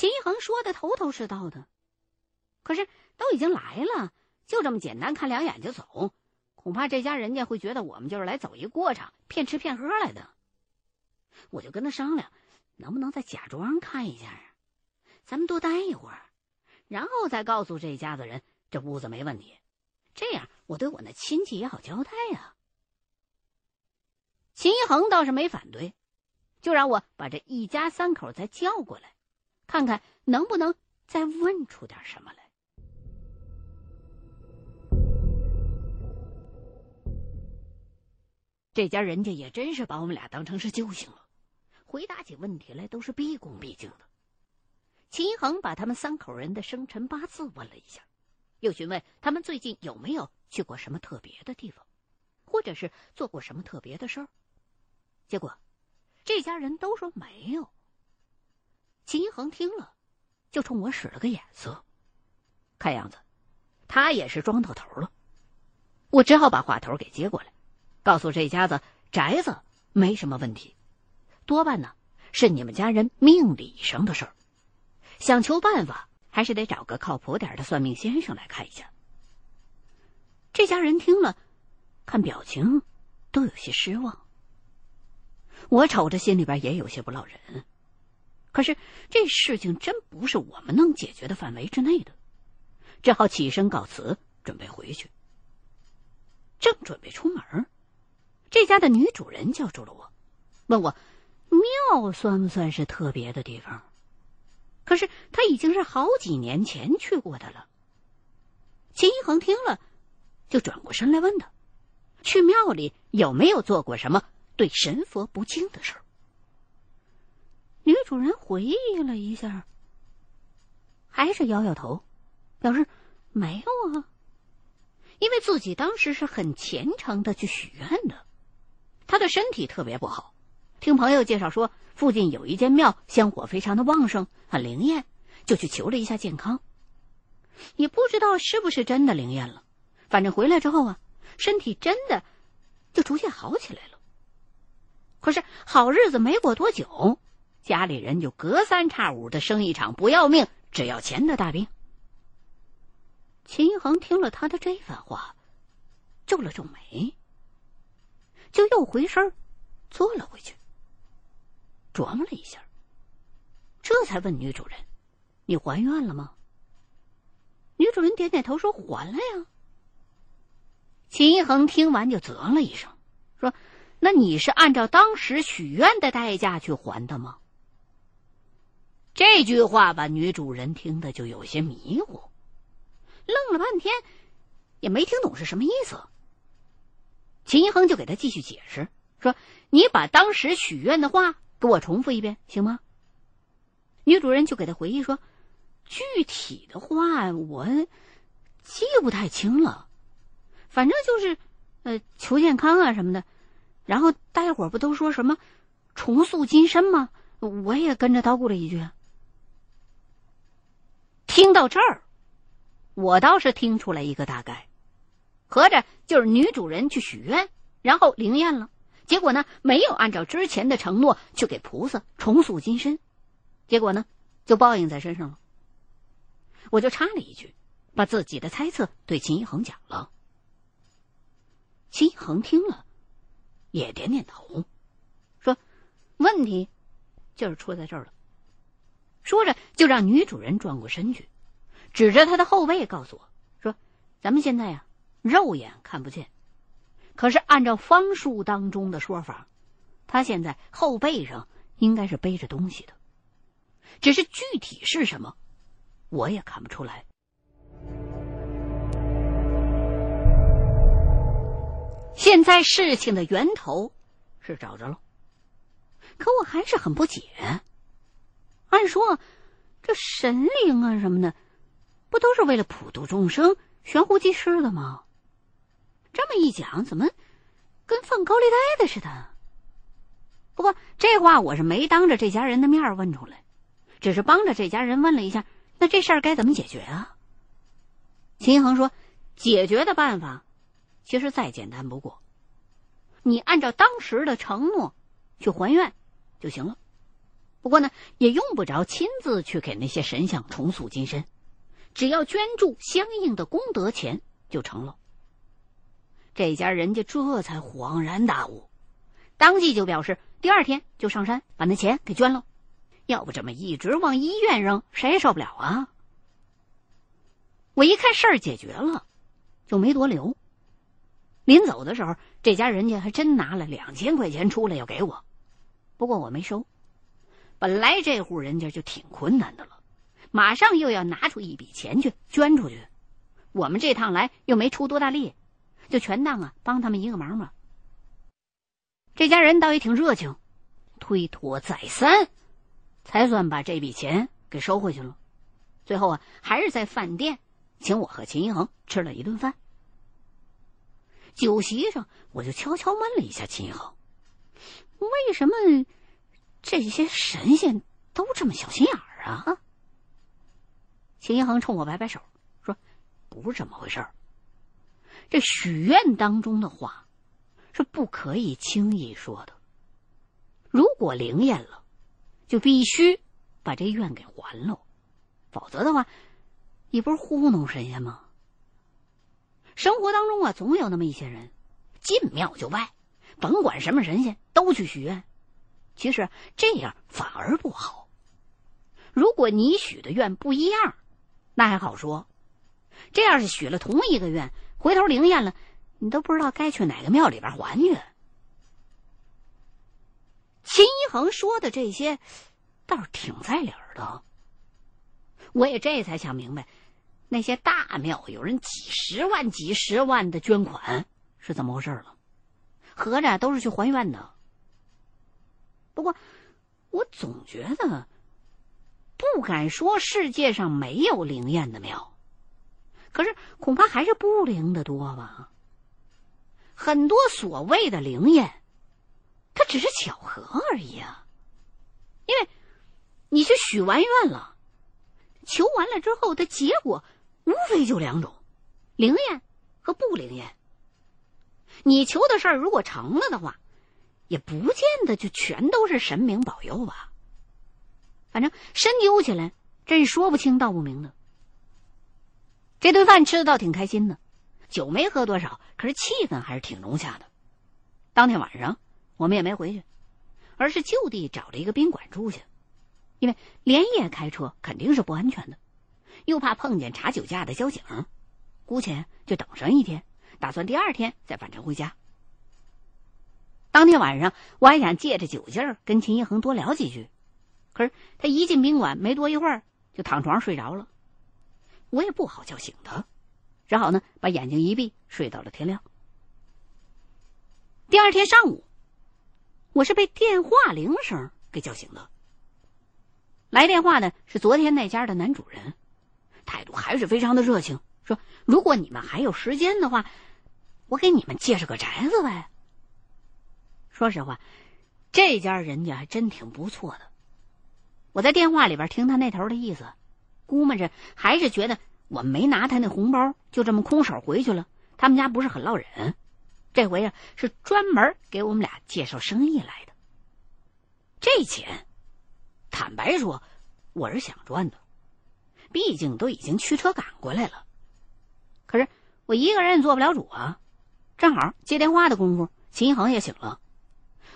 秦一恒说的头头是道的，可是都已经来了，就这么简单看两眼就走，恐怕这家人家会觉得我们就是来走一过场，骗吃骗喝来的。我就跟他商量，能不能再假装看一下啊？咱们多待一会儿，然后再告诉这家子人这屋子没问题，这样我对我那亲戚也好交代呀。秦一恒倒是没反对，就让我把这一家三口再叫过来，看看能不能再问出点什么来。这家人家也真是把我们俩当成是救星了，回答起问题来都是毕恭毕敬的。秦一恒把他们三口人的生辰八字问了一下，又询问他们最近有没有去过什么特别的地方，或者是做过什么特别的事儿。结果，这家人都说没有。秦一恒听了，就冲我使了个眼色，看样子他也是装到头了。我只好把话头给接过来。告诉这家子宅子没什么问题，多半呢是你们家人命理上的事儿，想求办法还是得找个靠谱点的算命先生来看一下。这家人听了，看表情都有些失望。我瞅着心里边也有些不落忍，可是这事情真不是我们能解决的范围之内的，只好起身告辞，准备回去。正准备出门。这家的女主人叫住了我，问我庙算不算是特别的地方？可是他已经是好几年前去过的了。秦一恒听了，就转过身来问他，去庙里有没有做过什么对神佛不敬的事？女主人回忆了一下，还是摇摇头，表示没有啊，因为自己当时是很虔诚的去许愿的。他的身体特别不好，听朋友介绍说附近有一间庙，香火非常的旺盛，很灵验，就去求了一下健康。也不知道是不是真的灵验了，反正回来之后啊，身体真的就逐渐好起来了。可是好日子没过多久，家里人就隔三差五的生一场不要命只要钱的大病。秦一恒听了他的这番话，皱了皱眉。就又回身坐了回去，琢磨了一下，这才问女主人：“你还愿了吗？”女主人点点头说：“还了呀。”秦一恒听完就啧了一声，说：“那你是按照当时许愿的代价去还的吗？”这句话把女主人听的就有些迷糊，愣了半天，也没听懂是什么意思。秦一恒就给他继续解释说：“你把当时许愿的话给我重复一遍，行吗？”女主人就给他回忆说：“具体的话我记不太清了，反正就是呃求健康啊什么的。然后大家伙不都说什么重塑金身吗？我也跟着叨咕了一句。听到这儿，我倒是听出来一个大概。”合着就是女主人去许愿，然后灵验了，结果呢没有按照之前的承诺去给菩萨重塑金身，结果呢就报应在身上了。我就插了一句，把自己的猜测对秦一恒讲了。秦一恒听了，也点点头，说：“问题就是出在这儿了。”说着就让女主人转过身去，指着他的后背告诉我说：“咱们现在呀。”肉眼看不见，可是按照方术当中的说法，他现在后背上应该是背着东西的，只是具体是什么，我也看不出来。现在事情的源头是找着了，可我还是很不解。按说，这神灵啊什么的，不都是为了普度众生、悬壶济世的吗？这么一讲，怎么跟放高利贷的似的？不过这话我是没当着这家人的面问出来，只是帮着这家人问了一下，那这事儿该怎么解决啊？秦恒说：“解决的办法其实再简单不过，你按照当时的承诺去还愿就行了。不过呢，也用不着亲自去给那些神像重塑金身，只要捐助相应的功德钱就成了。这家人家这才恍然大悟，当即就表示第二天就上山把那钱给捐了。要不这么一直往医院扔，谁也受不了啊！我一看事儿解决了，就没多留。临走的时候，这家人家还真拿了两千块钱出来要给我，不过我没收。本来这户人家就挺困难的了，马上又要拿出一笔钱去捐出去，我们这趟来又没出多大力。就全当啊帮他们一个忙嘛。这家人倒也挺热情，推脱再三，才算把这笔钱给收回去了。最后啊，还是在饭店请我和秦一恒吃了一顿饭。酒席上，我就悄悄问了一下秦一恒：“为什么这些神仙都这么小心眼儿啊？”秦一恒冲我摆摆手，说：“不是这么回事儿。”这许愿当中的话，是不可以轻易说的。如果灵验了，就必须把这愿给还了，否则的话，你不是糊弄神仙吗？生活当中啊，总有那么一些人，进庙就拜，甭管什么神仙都去许愿。其实这样反而不好。如果你许的愿不一样，那还好说。这要是许了同一个愿，回头灵验了，你都不知道该去哪个庙里边还去。秦一恒说的这些，倒是挺在理儿的。我也这才想明白，那些大庙有人几十万、几十万的捐款是怎么回事了。合着都是去还愿的。不过，我总觉得不敢说世界上没有灵验的庙。可是恐怕还是不灵的多吧。很多所谓的灵验，它只是巧合而已啊。因为，你去许完愿了，求完了之后的结果，无非就两种：灵验和不灵验。你求的事儿如果成了的话，也不见得就全都是神明保佑吧。反正深究起来，真是说不清道不明的。这顿饭吃的倒挺开心的，酒没喝多少，可是气氛还是挺融洽的。当天晚上，我们也没回去，而是就地找了一个宾馆住下，因为连夜开车肯定是不安全的，又怕碰见查酒驾的交警，姑且就等上一天，打算第二天再返程回家。当天晚上，我还想借着酒劲儿跟秦一恒多聊几句，可是他一进宾馆没多一会儿就躺床上睡着了。我也不好叫醒他，只好呢把眼睛一闭，睡到了天亮。第二天上午，我是被电话铃声给叫醒的。来电话的是昨天那家的男主人，态度还是非常的热情，说：“如果你们还有时间的话，我给你们介绍个宅子呗。”说实话，这家人家还真挺不错的。我在电话里边听他那头的意思。估摸着还是觉得我没拿他那红包，就这么空手回去了。他们家不是很落忍，这回啊是专门给我们俩介绍生意来的。这钱，坦白说，我是想赚的，毕竟都已经驱车赶过来了。可是我一个人也做不了主啊。正好接电话的功夫，秦一恒也醒了，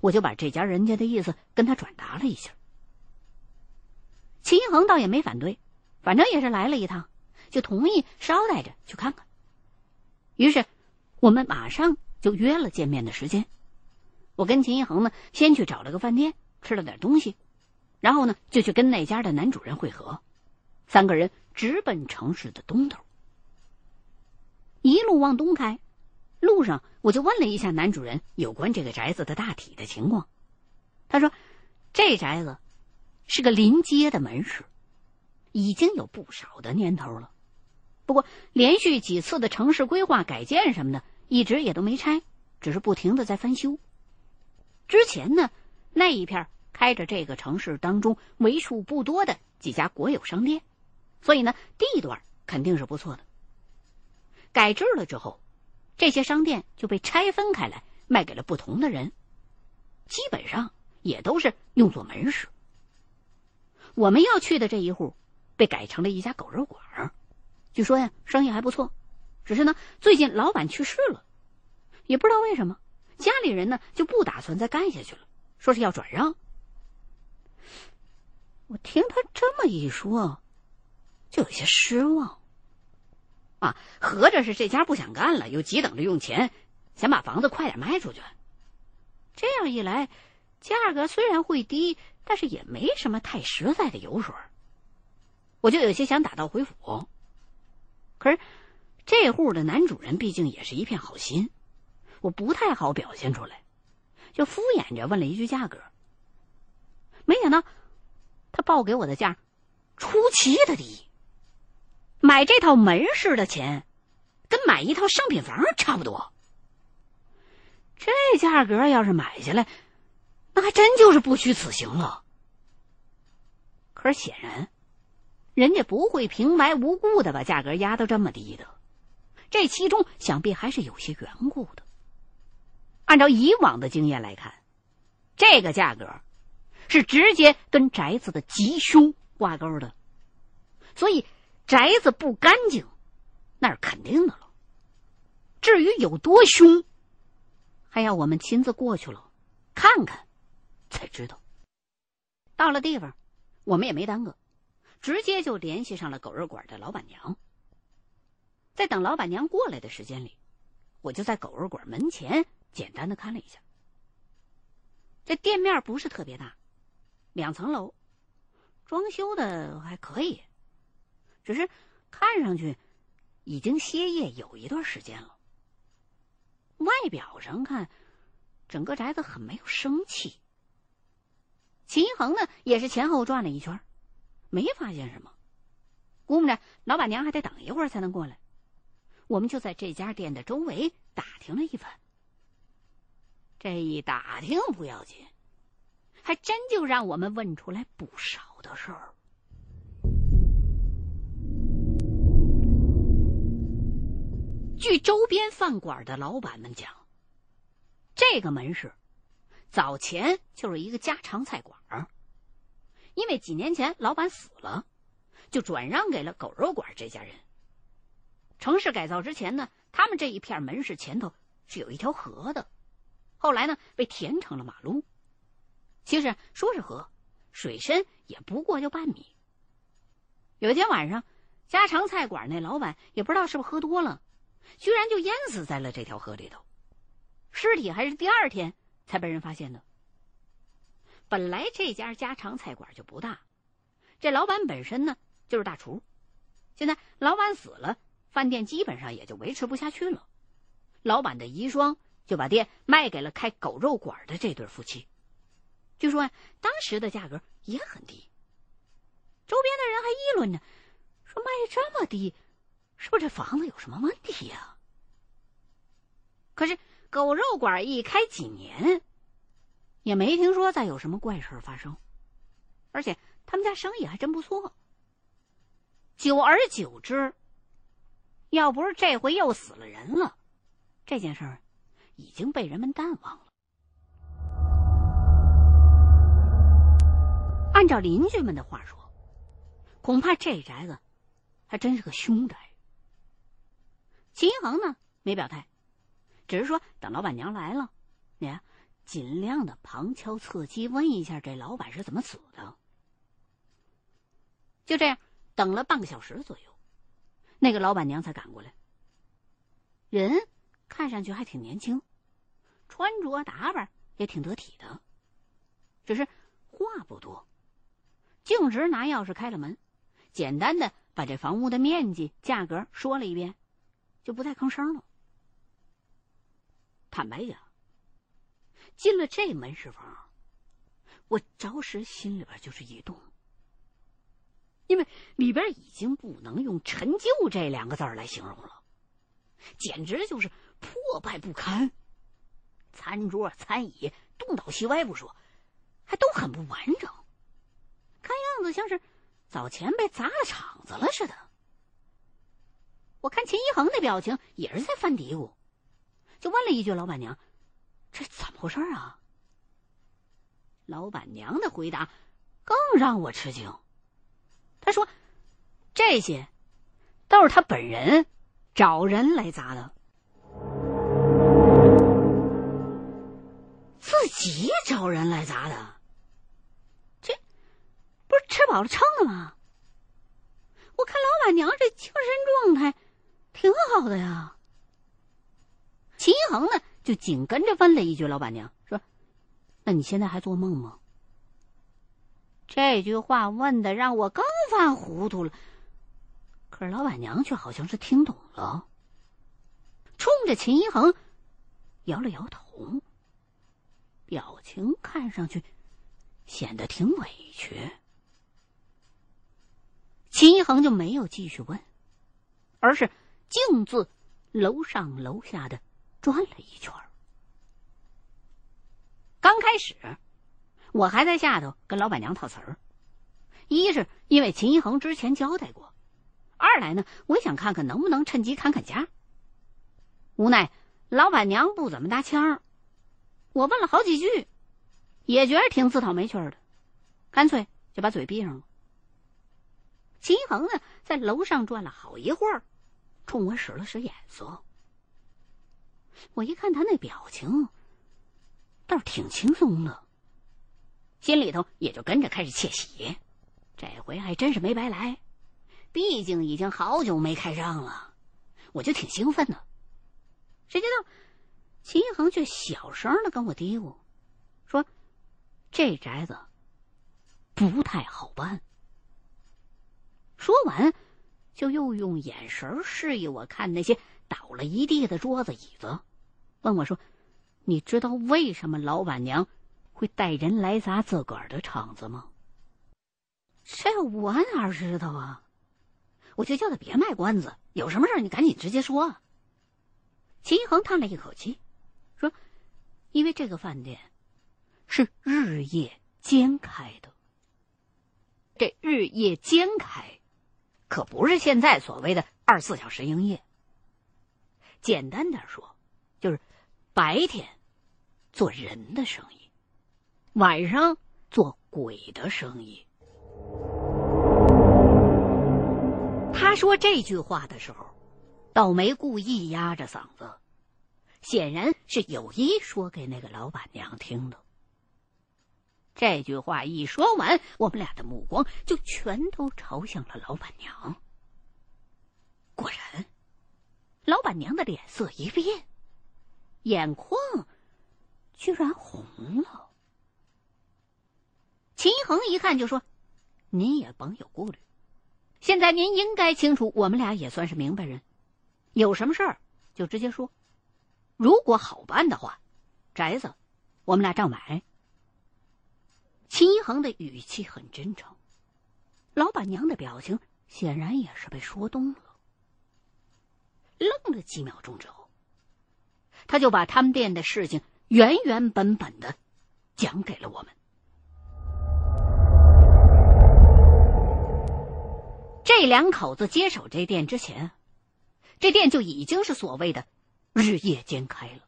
我就把这家人家的意思跟他转达了一下。秦一恒倒也没反对。反正也是来了一趟，就同意捎带着去看看。于是，我们马上就约了见面的时间。我跟秦一恒呢，先去找了个饭店吃了点东西，然后呢，就去跟那家的男主人会合。三个人直奔城市的东头，一路往东开。路上，我就问了一下男主人有关这个宅子的大体的情况。他说，这宅子是个临街的门市。已经有不少的年头了，不过连续几次的城市规划改建什么的，一直也都没拆，只是不停的在翻修。之前呢，那一片开着这个城市当中为数不多的几家国有商店，所以呢，地段肯定是不错的。改制了之后，这些商店就被拆分开来，卖给了不同的人，基本上也都是用作门市。我们要去的这一户被改成了一家狗肉馆，据说呀生意还不错，只是呢最近老板去世了，也不知道为什么，家里人呢就不打算再干下去了，说是要转让。我听他这么一说，就有些失望。啊，合着是这家不想干了，又急等着用钱，想把房子快点卖出去。这样一来，价格虽然会低，但是也没什么太实在的油水。我就有些想打道回府。可是这户的男主人毕竟也是一片好心，我不太好表现出来，就敷衍着问了一句价格。没想到他报给我的价出奇的低。买这套门市的钱，跟买一套商品房差不多。这价格要是买下来，那还真就是不虚此行了。可是显然，人家不会平白无故的把价格压到这么低的，这其中想必还是有些缘故的。按照以往的经验来看，这个价格是直接跟宅子的吉凶挂钩的，所以。宅子不干净，那是肯定的了。至于有多凶，还要我们亲自过去了看看，才知道。到了地方，我们也没耽搁，直接就联系上了狗肉馆的老板娘。在等老板娘过来的时间里，我就在狗肉馆门前简单的看了一下。这店面不是特别大，两层楼，装修的还可以。只是看上去已经歇业有一段时间了。外表上看，整个宅子很没有生气。秦一恒呢，也是前后转了一圈，没发现什么。估摸着老板娘还得等一会儿才能过来。我们就在这家店的周围打听了一番。这一打听不要紧，还真就让我们问出来不少的事儿。据周边饭馆的老板们讲，这个门市早前就是一个家常菜馆儿，因为几年前老板死了，就转让给了狗肉馆这家人。城市改造之前呢，他们这一片门市前头是有一条河的，后来呢被填成了马路。其实说是河，水深也不过就半米。有一天晚上，家常菜馆那老板也不知道是不是喝多了。居然就淹死在了这条河里头，尸体还是第二天才被人发现的。本来这家家常菜馆就不大，这老板本身呢就是大厨，现在老板死了，饭店基本上也就维持不下去了。老板的遗孀就把店卖给了开狗肉馆的这对夫妻，据说啊当时的价格也很低。周边的人还议论呢，说卖这么低。是不是这房子有什么问题呀？可是狗肉馆一开几年，也没听说再有什么怪事发生，而且他们家生意还真不错。久而久之，要不是这回又死了人了，这件事儿已经被人们淡忘了。按照邻居们的话说，恐怕这宅子还真是个凶宅。秦一恒呢没表态，只是说等老板娘来了，你尽量的旁敲侧击问一下这老板是怎么死的。就这样等了半个小时左右，那个老板娘才赶过来。人看上去还挺年轻，穿着打扮也挺得体的，只是话不多，径直拿钥匙开了门，简单的把这房屋的面积、价格说了一遍。就不再吭声了。坦白讲，进了这门市房，我着实心里边就是一动，因为里边已经不能用陈旧这两个字来形容了，简直就是破败不堪。餐桌、餐椅东倒西歪不说，还都很不完整，看样子像是早前被砸了场子了似的。我看秦一恒那表情也是在犯嘀咕，就问了一句：“老板娘，这怎么回事啊？”老板娘的回答更让我吃惊。他说：“这些都是他本人找人来砸的，自己找人来砸的。这不是吃饱了撑的吗？我看老板娘这精神状态挺好的呀。”秦一恒呢，就紧跟着问了一句：“老板娘说，那你现在还做梦吗？”这句话问的让我更犯糊涂了，可是老板娘却好像是听懂了，冲着秦一恒摇了摇头，表情看上去显得挺委屈。秦一恒就没有继续问，而是径自楼上楼下的转了一圈。刚开始。我还在下头跟老板娘套词儿，一是因为秦一恒之前交代过，二来呢，我想看看能不能趁机砍砍价。无奈老板娘不怎么搭腔，我问了好几句，也觉得挺自讨没趣的，干脆就把嘴闭上了。秦一恒呢，在楼上转了好一会儿，冲我使了使眼色。我一看他那表情，倒是挺轻松的。心里头也就跟着开始窃喜，这回还真是没白来，毕竟已经好久没开张了，我就挺兴奋的。谁知道秦一恒却小声的跟我嘀咕，说：“这宅子不太好办。”说完，就又用眼神示意我看那些倒了一地的桌子椅子，问我说：“你知道为什么老板娘？”会带人来砸自个儿的场子吗？这我哪知道啊！我就叫他别卖关子，有什么事你赶紧直接说。秦一恒叹了一口气，说：“因为这个饭店是日夜兼开的。这日夜兼开，可不是现在所谓的二十四小时营业。简单点说，就是白天做人的生意。”晚上做鬼的生意。他说这句话的时候，倒没故意压着嗓子，显然是有意说给那个老板娘听的。这句话一说完，我们俩的目光就全都朝向了老板娘。果然，老板娘的脸色一变，眼眶居然红了。秦恒一看就说：“您也甭有顾虑，现在您应该清楚，我们俩也算是明白人，有什么事儿就直接说。如果好办的话，宅子我们俩照买。”秦一恒的语气很真诚，老板娘的表情显然也是被说动了。愣了几秒钟之后，他就把他们店的事情原原本本的讲给了我们。这两口子接手这店之前，这店就已经是所谓的日夜兼开了。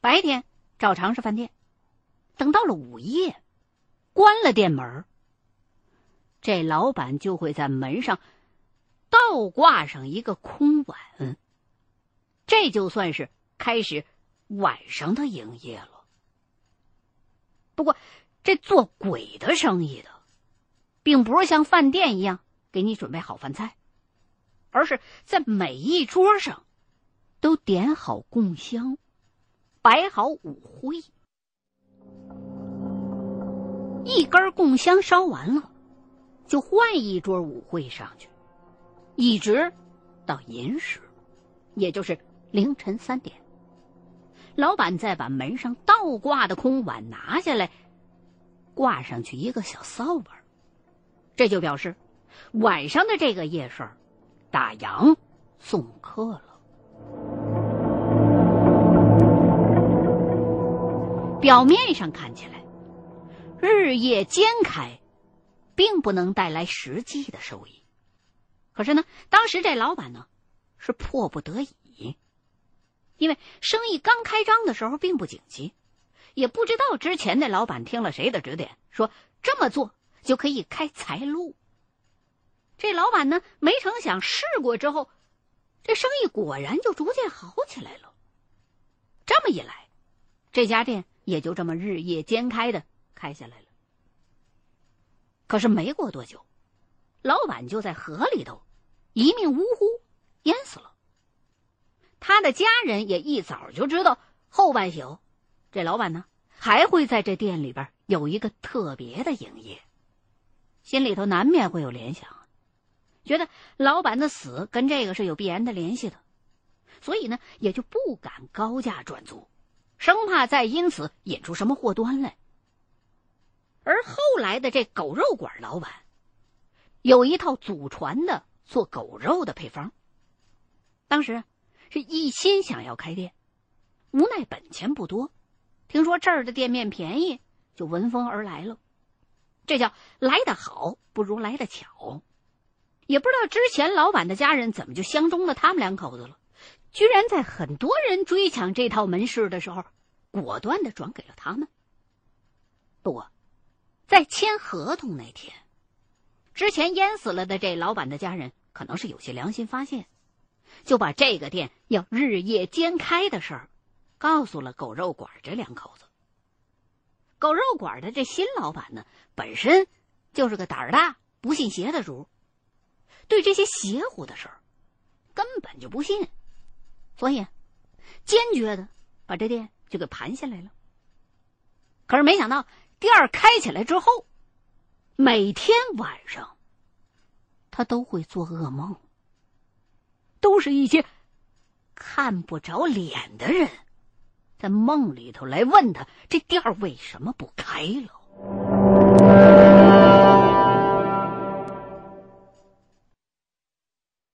白天照常是饭店，等到了午夜，关了店门，这老板就会在门上倒挂上一个空碗，这就算是开始晚上的营业了。不过，这做鬼的生意的，并不是像饭店一样。给你准备好饭菜，而是在每一桌上都点好供香，摆好舞会。一根供香烧完了，就换一桌舞会上去，一直到寅时，也就是凌晨三点。老板再把门上倒挂的空碗拿下来，挂上去一个小扫把，这就表示。晚上的这个夜市，打烊送客了。表面上看起来，日夜兼开，并不能带来实际的收益。可是呢，当时这老板呢，是迫不得已，因为生意刚开张的时候并不景气，也不知道之前那老板听了谁的指点，说这么做就可以开财路。这老板呢，没成想试过之后，这生意果然就逐渐好起来了。这么一来，这家店也就这么日夜兼开的开下来了。可是没过多久，老板就在河里头一命呜呼，淹死了。他的家人也一早就知道后半宿，这老板呢还会在这店里边有一个特别的营业，心里头难免会有联想，觉得老板的死跟这个是有必然的联系的，所以呢也就不敢高价转租，生怕再因此引出什么祸端来。而后来的这狗肉馆老板，有一套祖传的做狗肉的配方，当时。是一心想要开店，无奈本钱不多，听说这儿的店面便宜，就闻风而来了。这叫来得好不如来得巧，也不知道之前老板的家人怎么就相中了他们两口子了，居然在很多人追抢这套门市的时候，果断的转给了他们。不过，在签合同那天，之前淹死了的这老板的家人可能是有些良心发现。就把这个店要日夜兼开的事儿，告诉了狗肉馆这两口子。狗肉馆的这新老板呢，本身就是个胆儿大、不信邪的主，对这些邪乎的事儿根本就不信，所以坚决的把这店就给盘下来了。可是没想到店儿开起来之后，每天晚上他都会做噩梦。都是一些看不着脸的人，在梦里头来问他这店为什么不开了。